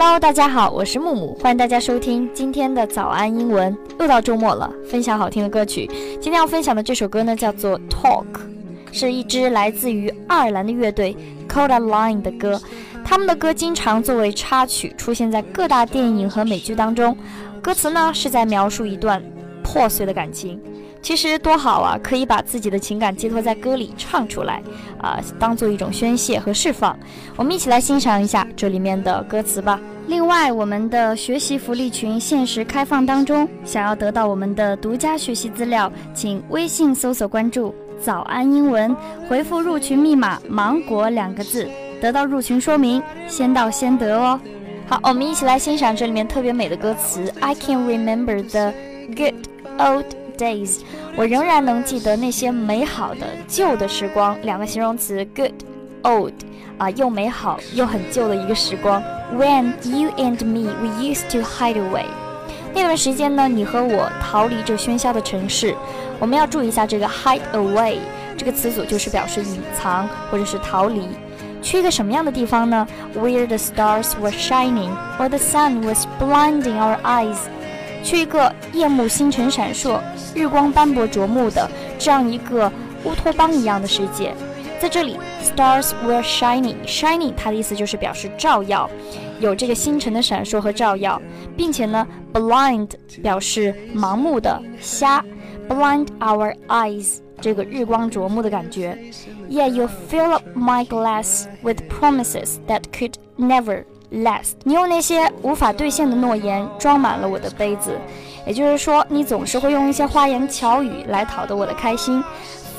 Hello，大家好，我是木木，欢迎大家收听今天的早安英文。又到周末了，分享好听的歌曲。今天要分享的这首歌呢，叫做《Talk》，是一支来自于爱尔兰的乐队 Codaline 的歌。他们的歌经常作为插曲出现在各大电影和美剧当中。歌词呢是在描述一段破碎的感情。其实多好啊，可以把自己的情感寄托在歌里唱出来，啊，当做一种宣泄和释放。我们一起来欣赏一下这里面的歌词吧。另外，我们的学习福利群限时开放当中，想要得到我们的独家学习资料，请微信搜索关注“早安英文”，回复入群密码“芒果”两个字，得到入群说明，先到先得哦。好，我们一起来欣赏这里面特别美的歌词。I can remember the good old。Days，我仍然能记得那些美好的旧的时光。两个形容词，good old，啊，又美好又很旧的一个时光。When you and me we used to hide away，那段时间呢，你和我逃离这喧嚣的城市。我们要注意一下这个 hide away 这个词组，就是表示隐藏或者是逃离。去一个什么样的地方呢？Where the stars were shining or the sun was blinding our eyes。去一个夜幕星辰闪烁、日光斑驳灼目的这样一个乌托邦一样的世界，在这里，stars were shining，shining 它的意思就是表示照耀，有这个星辰的闪烁和照耀，并且呢，blind 表示盲目的、瞎，blind our eyes 这个日光灼目的感觉。Yeah, you fill up my glass with promises that could never. Last，你用那些无法兑现的诺言装满了我的杯子，也就是说，你总是会用一些花言巧语来讨得我的开心。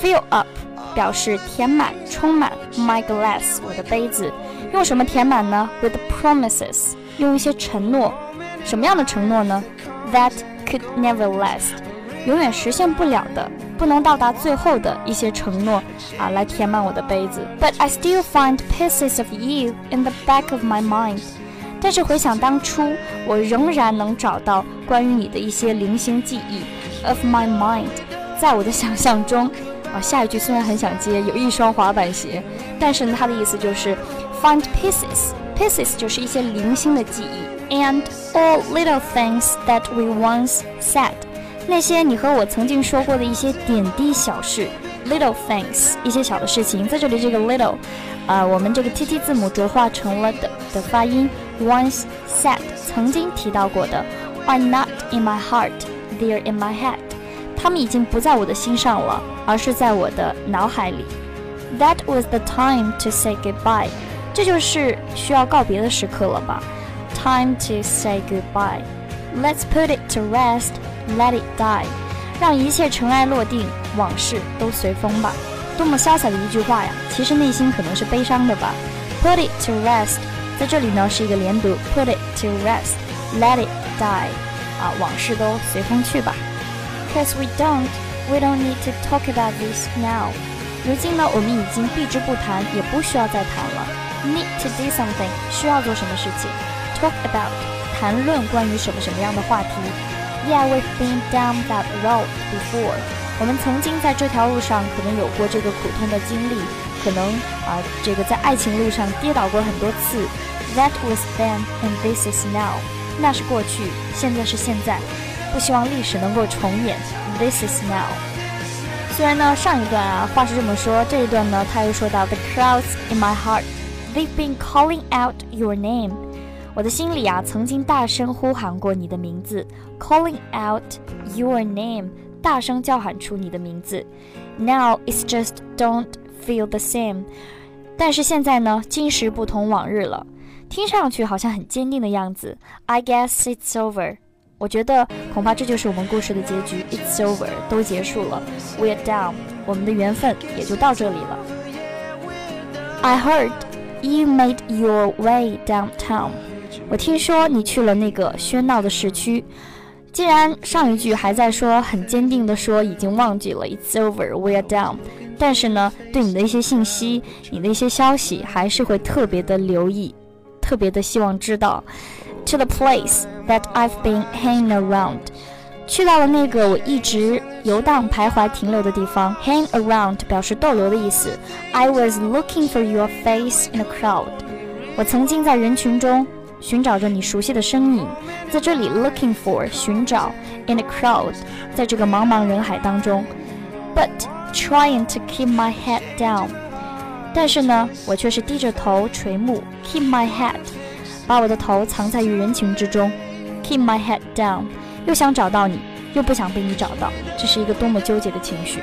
Fill up 表示填满、充满。My glass，我的杯子，用什么填满呢？With promises，用一些承诺。什么样的承诺呢？That could never last，永远实现不了的。不能到达最后的一些承诺啊，来填满我的杯子。But I still find pieces of you in the back of my mind。但是回想当初，我仍然能找到关于你的一些零星记忆。Of my mind，在我的想象中啊。下一句虽然很想接，有一双滑板鞋，但是呢，它的意思就是 find pieces。Pieces 就是一些零星的记忆。And all little things that we once said。那些你和我曾经说过的一些点滴小事，little things，一些小的事情，在这里这个 little，啊，我们这个 T T 字母浊化成了的的发音。Once said，曾经提到过的，are not in my heart，they're in my head，他们已经不在我的心上了，而是在我的脑海里。That was the time to say goodbye，这就是需要告别的时刻了吧？Time to say goodbye。Let's put it to rest. Let it die，让一切尘埃落定，往事都随风吧。多么潇洒的一句话呀！其实内心可能是悲伤的吧。Put it to rest，在这里呢是一个连读。Put it to rest，Let it die，啊，往事都随风去吧。Cause we don't，we don't need to talk about this now。如今呢，我们已经避之不谈，也不需要再谈了。Need to do something，需要做什么事情？Talk about，谈论关于什么什么样的话题。Yeah, we've been down that road before. 我们曾经在这条路上可能有过这个苦痛的经历，可能啊，这个在爱情路上跌倒过很多次。That was then, and this is now. 那是过去，现在是现在。不希望历史能够重演。This is now. 虽然呢，上一段啊话是这么说，这一段呢，他又说到 The crowds in my heart, they've been calling out your name. 我的心里啊，曾经大声呼喊过你的名字，calling out your name，大声叫喊出你的名字。Now it's just don't feel the same。但是现在呢，今时不同往日了，听上去好像很坚定的样子。I guess it's over。我觉得恐怕这就是我们故事的结局。It's over，都结束了。We're done，我们的缘分也就到这里了。I heard you made your way downtown。 我听说你去了那个喧闹的市区，既然上一句还在说很坚定的说已经忘记了，It's over, we're done。但是呢，对你的一些信息、你的一些消息，还是会特别的留意，特别的希望知道。To the place that I've been hanging around，去到了那个我一直游荡、徘徊、停留的地方。Hang around 表示逗留的意思。I was looking for your face in a crowd，我曾经在人群中。寻找着你熟悉的身影，在这里 looking for 寻找 in a crowd，在这个茫茫人海当中，but trying to keep my head down，但是呢，我却是低着头垂目 keep my head，把我的头藏在于人群之中 keep my head down，又想找到你，又不想被你找到，这是一个多么纠结的情绪。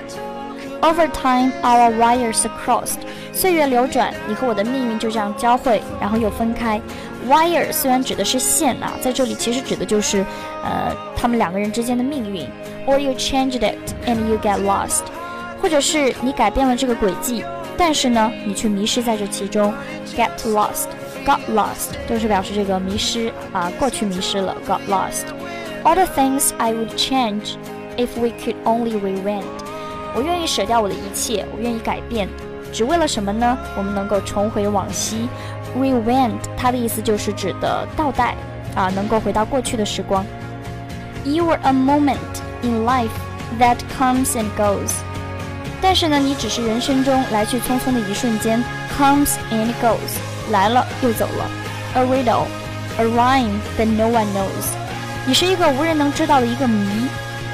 Over time, our wires crossed。岁月流转，你和我的命运就这样交汇，然后又分开。Wire 虽然指的是线啊，在这里其实指的就是，呃，他们两个人之间的命运。Or you changed it and you get lost，或者是你改变了这个轨迹，但是呢，你却迷失在这其中。Get lost, got lost 都是表示这个迷失啊，过去迷失了。Got lost. All the things I would change if we could only rewind。我愿意舍掉我的一切，我愿意改变，只为了什么呢？我们能够重回往昔，rewind，它的意思就是指的倒带，啊，能够回到过去的时光。You were a moment in life that comes and goes，但是呢，你只是人生中来去匆匆的一瞬间，comes and goes，来了又走了。A riddle，a rhyme that no one knows，你是一个无人能知道的一个谜。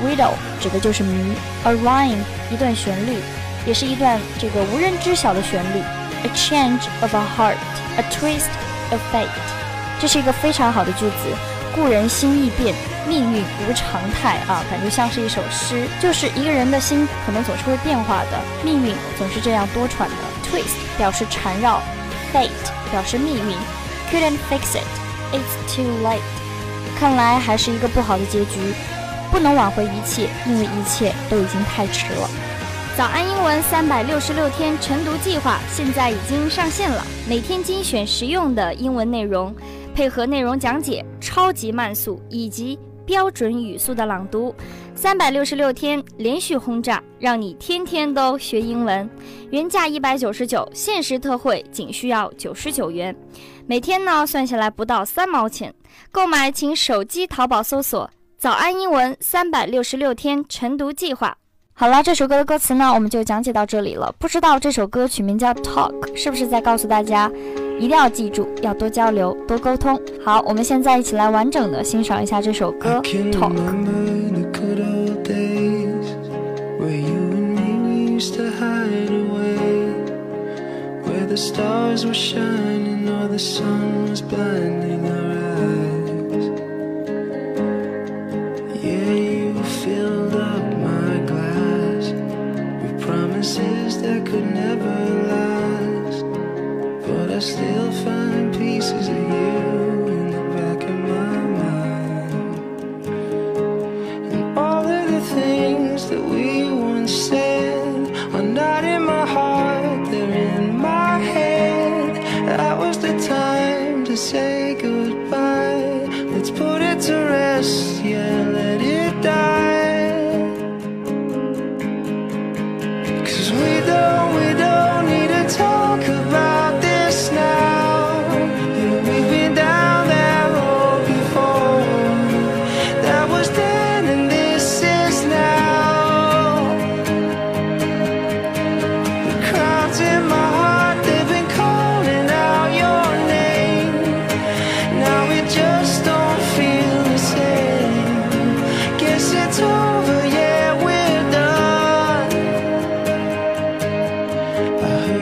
Riddle 指的就是谜，a rhyme 一段旋律，也是一段这个无人知晓的旋律。A change of a heart, a twist of fate，这是一个非常好的句子。故人心易变，命运无常态啊，感觉像是一首诗。就是一个人的心可能总是会变化的，命运总是这样多舛的。Twist 表示缠绕，fate 表示命运。Couldn't fix it, it's too late。看来还是一个不好的结局。不能挽回一切，因为一切都已经太迟了。早安英文三百六十六天晨读计划现在已经上线了，每天精选实用的英文内容，配合内容讲解、超级慢速以及标准语速的朗读，三百六十六天连续轰炸，让你天天都学英文。原价一百九十九，限时特惠仅需要九十九元，每天呢算下来不到三毛钱。购买请手机淘宝搜索。早安英文三百六十六天晨读计划。好了，这首歌的歌词呢，我们就讲解到这里了。不知道这首歌曲名叫《Talk》，是不是在告诉大家，一定要记住，要多交流，多沟通？好，我们现在一起来完整的欣赏一下这首歌《Talk》。